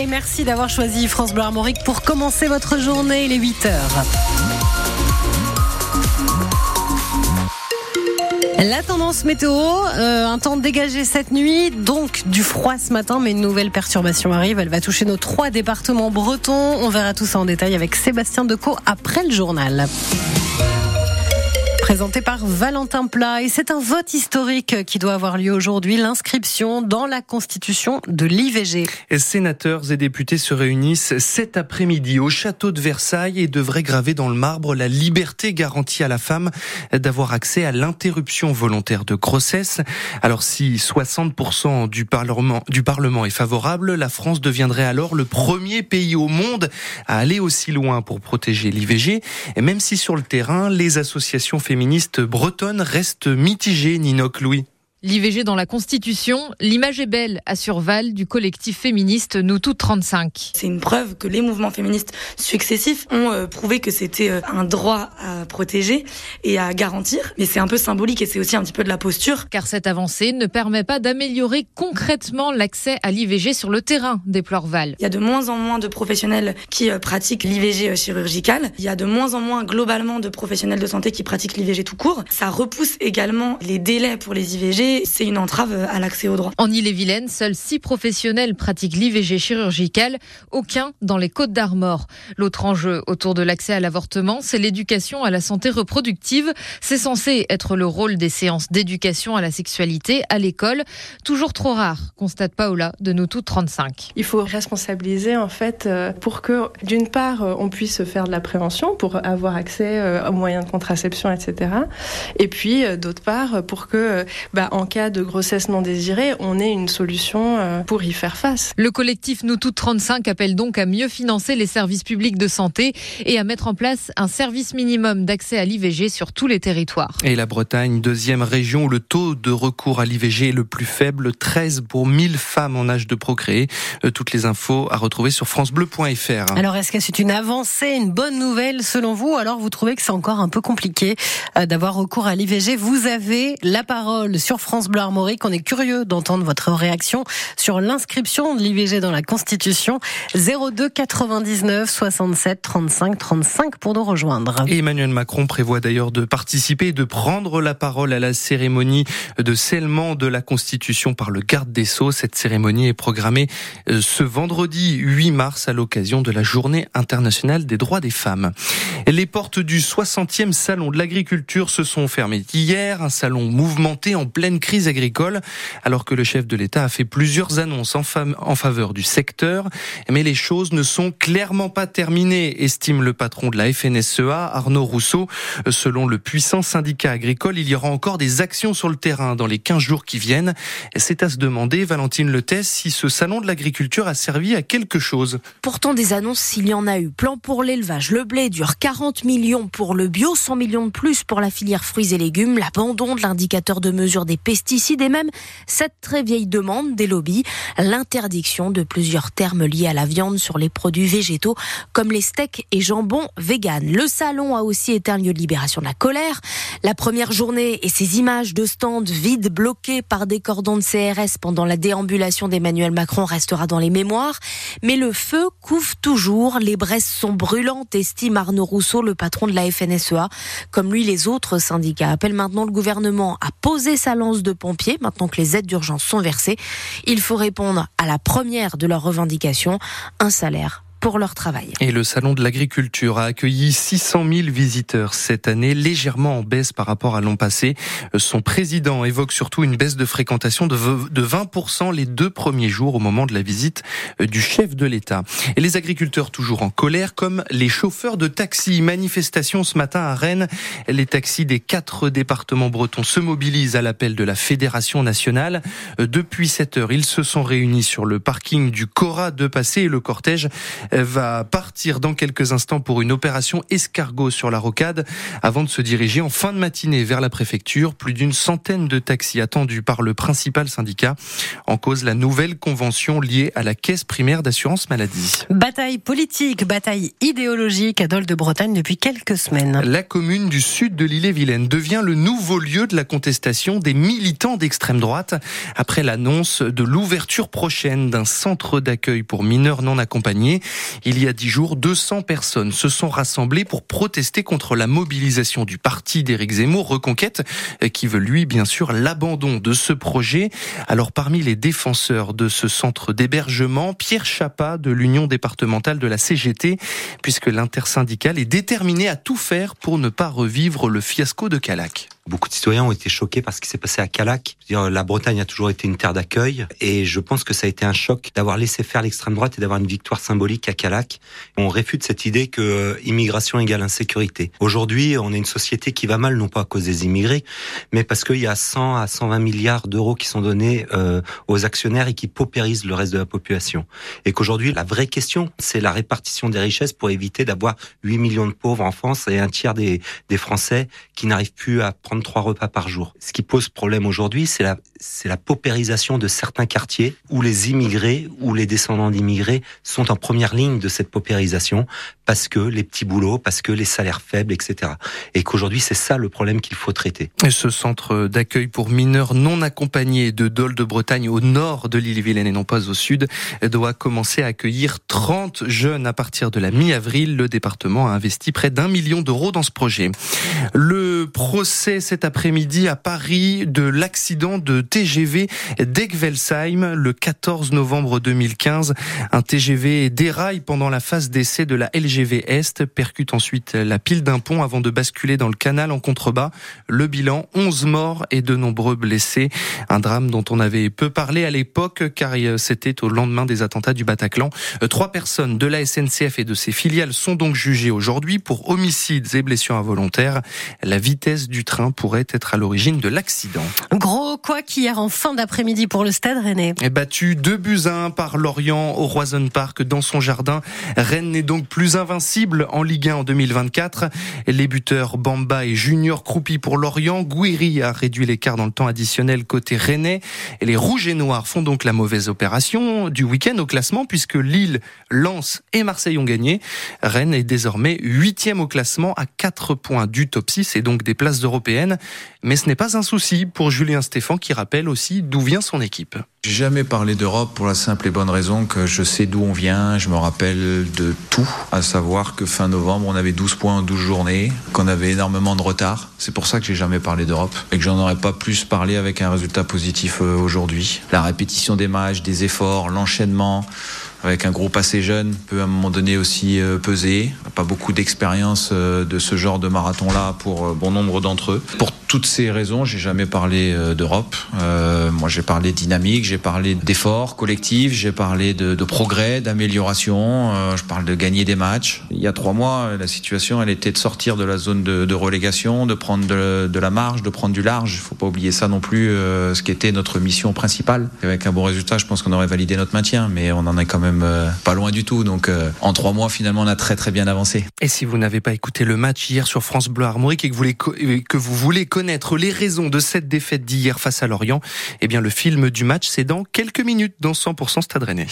Et merci d'avoir choisi France Bleu Armorique pour commencer votre journée, il est 8 heures. La tendance météo, euh, un temps dégagé cette nuit, donc du froid ce matin, mais une nouvelle perturbation arrive. Elle va toucher nos trois départements bretons. On verra tout ça en détail avec Sébastien Decaux après le journal présenté par Valentin Plat. Et c'est un vote historique qui doit avoir lieu aujourd'hui, l'inscription dans la Constitution de l'IVG. Sénateurs et députés se réunissent cet après-midi au château de Versailles et devraient graver dans le marbre la liberté garantie à la femme d'avoir accès à l'interruption volontaire de grossesse. Alors si 60% du Parlement, du Parlement est favorable, la France deviendrait alors le premier pays au monde à aller aussi loin pour protéger l'IVG. Et même si sur le terrain, les associations féminines féministe bretonne reste mitigée, Ninoc Louis. L'IVG dans la Constitution, l'image est belle, assure Val du collectif féministe Nous Toutes 35. C'est une preuve que les mouvements féministes successifs ont euh, prouvé que c'était euh, un droit à protéger et à garantir. Mais c'est un peu symbolique et c'est aussi un petit peu de la posture. Car cette avancée ne permet pas d'améliorer concrètement l'accès à l'IVG sur le terrain, déplore Val. Il y a de moins en moins de professionnels qui euh, pratiquent l'IVG chirurgicale. Il y a de moins en moins globalement de professionnels de santé qui pratiquent l'IVG tout court. Ça repousse également les délais pour les IVG c'est une entrave à l'accès au droit. En Ille-et-Vilaine, seuls six professionnels pratiquent l'IVG chirurgical, aucun dans les Côtes d'Armor. L'autre enjeu autour de l'accès à l'avortement, c'est l'éducation à la santé reproductive. C'est censé être le rôle des séances d'éducation à la sexualité à l'école, toujours trop rare, constate Paola de nous toutes 35. Il faut responsabiliser en fait euh, pour que d'une part euh, on puisse faire de la prévention pour avoir accès euh, aux moyens de contraception, etc. Et puis d'autre part pour que bah, en cas de grossesse non désirée, on ait une solution euh, pour y faire face. Le collectif Nous Toutes 35 appelle donc à mieux financer les services publics de santé et à mettre en place un service minimum d'accès à l'IVG sur tous les territoires. Et la Bretagne, deuxième région où le taux de recours à l'IVG est le plus faible, 13 pour 1000 femmes en âge de procréer. Euh, toutes les infos à retrouver sur francebleu.fr. Alors est-ce que c'est une avancée, une bonne nouvelle selon vous? Alors vous trouvez que c'est encore un peu compliqué euh, d'avoir recours à l'IVG Vous avez la parole sur France Bleu Armorique. On est curieux d'entendre votre réaction sur l'inscription de l'IVG dans la Constitution. 02 99 67 35 35 pour nous rejoindre. Emmanuel Macron prévoit d'ailleurs de participer et de prendre la parole à la cérémonie de scellement de la Constitution par le garde des Sceaux. Cette cérémonie est programmée euh, ce vendredi 8 mars à l'occasion de la Journée internationale des droits des femmes. Les portes du 60e salon de l'agriculture se sont fermées hier, un salon mouvementé en pleine crise agricole, alors que le chef de l'État a fait plusieurs annonces en, en faveur du secteur. Mais les choses ne sont clairement pas terminées, estime le patron de la FNSEA, Arnaud Rousseau. Selon le puissant syndicat agricole, il y aura encore des actions sur le terrain dans les 15 jours qui viennent. C'est à se demander, Valentine Letès, si ce salon de l'agriculture a servi à quelque chose. Pourtant, des annonces, s'il y en a eu. Plan pour l'élevage, le blé dure 40 millions pour le bio, 100 millions de plus pour la filière fruits et légumes, l'abandon de l'indicateur de mesure des pesticides et même cette très vieille demande des lobbies, l'interdiction de plusieurs termes liés à la viande sur les produits végétaux comme les steaks et jambons vegan. Le salon a aussi été un lieu de libération de la colère. La première journée et ces images de stands vides bloqués par des cordons de CRS pendant la déambulation d'Emmanuel Macron restera dans les mémoires. Mais le feu couvre toujours. Les braises sont brûlantes, estime Arnaud Rousseau, le patron de la FNSEA. Comme lui, les autres syndicats appellent maintenant le gouvernement à poser sa lance de pompiers, maintenant que les aides d'urgence sont versées. Il faut répondre à la première de leurs revendications, un salaire pour leur travail. Et le salon de l'agriculture a accueilli 600 000 visiteurs cette année, légèrement en baisse par rapport à l'an passé. Son président évoque surtout une baisse de fréquentation de 20% les deux premiers jours au moment de la visite du chef de l'État. Et les agriculteurs toujours en colère, comme les chauffeurs de taxi. Manifestation ce matin à Rennes. Les taxis des quatre départements bretons se mobilisent à l'appel de la Fédération nationale. Depuis 7 heures, ils se sont réunis sur le parking du Cora de Passé et le cortège va partir dans quelques instants pour une opération escargot sur la rocade avant de se diriger en fin de matinée vers la préfecture. Plus d'une centaine de taxis attendus par le principal syndicat en cause la nouvelle convention liée à la caisse primaire d'assurance maladie. Bataille politique, bataille idéologique à Dole de Bretagne depuis quelques semaines. La commune du sud de l'île-et-Vilaine devient le nouveau lieu de la contestation des militants d'extrême droite après l'annonce de l'ouverture prochaine d'un centre d'accueil pour mineurs non accompagnés. Il y a dix jours, 200 personnes se sont rassemblées pour protester contre la mobilisation du parti d'Éric Zemmour, Reconquête, qui veut lui, bien sûr, l'abandon de ce projet. Alors, parmi les défenseurs de ce centre d'hébergement, Pierre Chapa de l'Union départementale de la CGT, puisque l'intersyndicale est déterminé à tout faire pour ne pas revivre le fiasco de Calac. Beaucoup de citoyens ont été choqués par ce qui s'est passé à Calac. La Bretagne a toujours été une terre d'accueil et je pense que ça a été un choc d'avoir laissé faire l'extrême droite et d'avoir une victoire symbolique à Calac. On réfute cette idée que euh, immigration égale insécurité. Aujourd'hui, on est une société qui va mal, non pas à cause des immigrés, mais parce qu'il y a 100 à 120 milliards d'euros qui sont donnés euh, aux actionnaires et qui paupérisent le reste de la population. Et qu'aujourd'hui, la vraie question, c'est la répartition des richesses pour éviter d'avoir 8 millions de pauvres en France et un tiers des, des Français qui n'arrivent plus à prendre trois repas par jour. Ce qui pose problème aujourd'hui, c'est la, c'est la paupérisation de certains quartiers où les immigrés ou les descendants d'immigrés sont en première ligne de cette paupérisation parce que les petits boulots, parce que les salaires faibles, etc. Et qu'aujourd'hui, c'est ça le problème qu'il faut traiter. Ce centre d'accueil pour mineurs non accompagnés de Dole de Bretagne au nord de l'île-et-Vilaine et non pas au sud doit commencer à accueillir 30 jeunes à partir de la mi-avril. Le département a investi près d'un million d'euros dans ce projet. Le procès cet après-midi à Paris de l'accident de TGV d'Egvelsheim le 14 novembre 2015. Un TGV déraille pendant la phase d'essai de la LGV Est, percute ensuite la pile d'un pont avant de basculer dans le canal en contrebas. Le bilan, 11 morts et de nombreux blessés. Un drame dont on avait peu parlé à l'époque car c'était au lendemain des attentats du Bataclan. Trois personnes de la SNCF et de ses filiales sont donc jugées aujourd'hui pour homicides et blessures involontaires. La vitesse du train pourrait être à l'origine de l'accident. Gros quoi qu'hier en fin d'après-midi pour le stade rennais. Battu 2 buts à 1 par Lorient au Roison Park dans son jardin. Rennes n'est donc plus invincible en Ligue 1 en 2024. Les buteurs Bamba et Junior croupis pour Lorient. Gouiri a réduit l'écart dans le temps additionnel côté rennais. Et les Rouges et Noirs font donc la mauvaise opération du week-end au classement puisque Lille, Lens et Marseille ont gagné. Rennes est désormais huitième au classement à 4 points du top 6 et donc des places européennes. Mais ce n'est pas un souci pour Julien Stéphan qui rappelle aussi d'où vient son équipe. J'ai jamais parlé d'Europe pour la simple et bonne raison que je sais d'où on vient, je me rappelle de tout, à savoir que fin novembre on avait 12 points en 12 journées, qu'on avait énormément de retard. C'est pour ça que j'ai jamais parlé d'Europe et que j'en aurais pas plus parlé avec un résultat positif euh, aujourd'hui. La répétition des matchs, des efforts, l'enchaînement, avec un groupe assez jeune, peut à un moment donné aussi euh, peser. Pas beaucoup d'expérience euh, de ce genre de marathon-là pour bon nombre d'entre eux. Pour toutes ces raisons, j'ai jamais parlé d'Europe. Euh, moi, j'ai parlé dynamique, j'ai parlé d'efforts collectifs, j'ai parlé de, progrès, d'amélioration. Euh, je parle de gagner des matchs. Il y a trois mois, la situation, elle était de sortir de la zone de, relégation, de prendre de, la marge, de prendre du large. Il faut pas oublier ça non plus, euh, ce qui était notre mission principale. Avec un bon résultat, je pense qu'on aurait validé notre maintien, mais on en est quand même pas loin du tout. Donc, en trois mois, finalement, on a très très bien avancé. Et si vous n'avez pas écouté le match hier sur France Bleu Armorique et que vous voulez, que vous voulez connaître les raisons de cette défaite d'hier face à Lorient, eh bien le film du match c'est dans quelques minutes dans 100% Stade Rennais.